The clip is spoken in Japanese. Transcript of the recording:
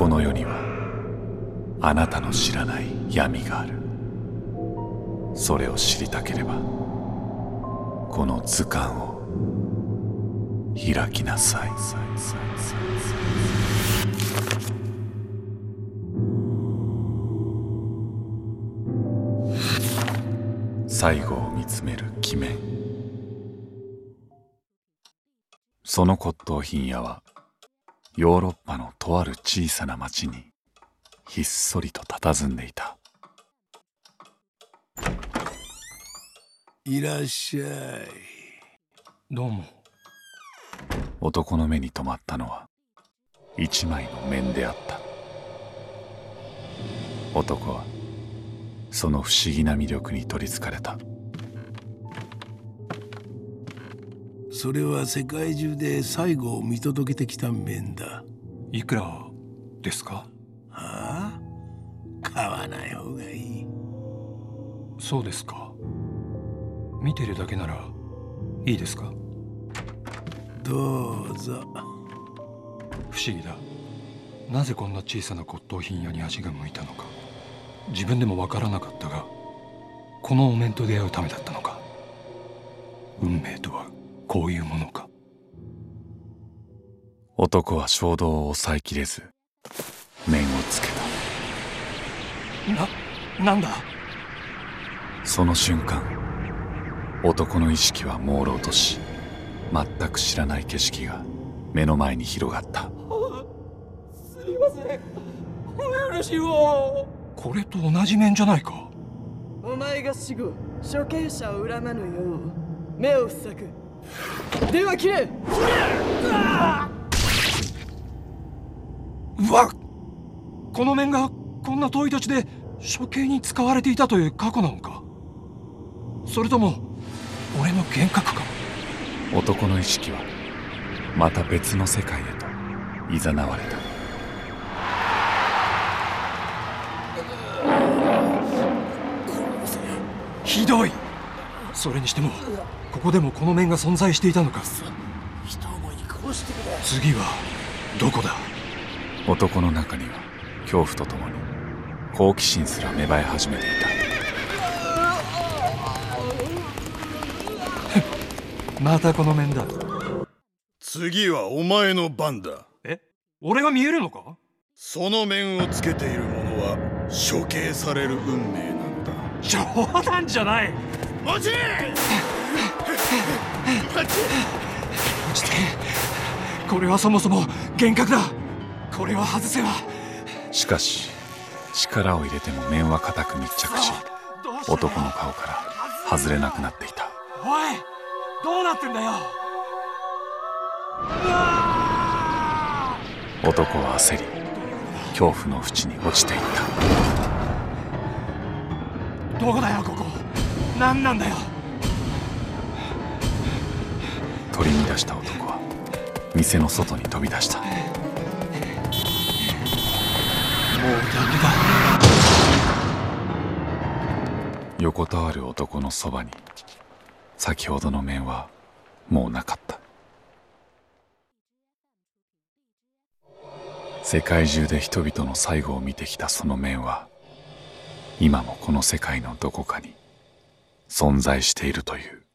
この世にはあなたの知らない闇がある。それを知りたければこの図鑑を開きなさい。最後を見つめる鬼面。その骨董品屋はヨーロッパのとある小さな町にひっそりと佇んでいた。いらっしゃい。どうも。男の目に留まったのは一枚の面であった。男はその不思議な魅力に取りつかれたそれは世界中で最後を見届けてきた面だ。いくらですか？はあ？買わない方がいい。そうですか。見てるだけならいいですか？どうぞ。不思議だ。なぜこんな小さな骨董品屋に足が向いたのか。自分でも分からなかったがこのお面と出会うためだったのか。運命とはこういうものか。男は衝動を抑えきれず面をつけた。ななんだ？その瞬間男の意識は朦朧とし全く知らない景色が目の前に広がった。すみません。お許しを。これと同じ面じゃないか。お前が死後処刑者を恨まぬよう目を塞ぐでは切れ。うわこの面がこんな遠い土地で処刑に使われていたという過去なのか。それとも俺の幻覚か。男の意識はまた別の世界へと誘われた。ひどいそれにしてもここでもこの面が存在していたのか。次はどこだ？男の中には恐怖とともに好奇心すら芽生え始めていた。またこの面だ。次はお前の番だ。え？俺が見えるのか？その面をつけている者は処刑される運命なのだ。冗談じゃない待ち待ちこれはそもそも幻覚だ。これは外せはしかし力を入れても面は固く密着し男の顔から外れなくなっていた。おいどうなってんだよ。男は焦り恐怖の淵に落ちていった。どこだよここ？何なんだよ。取り乱した男は店の外に飛び出した。もうダメだ。横たわる男のそばに先ほどの面はもうなかった。世界中で人々の最後を見てきたその面は今もこの世界のどこかに存在しているという。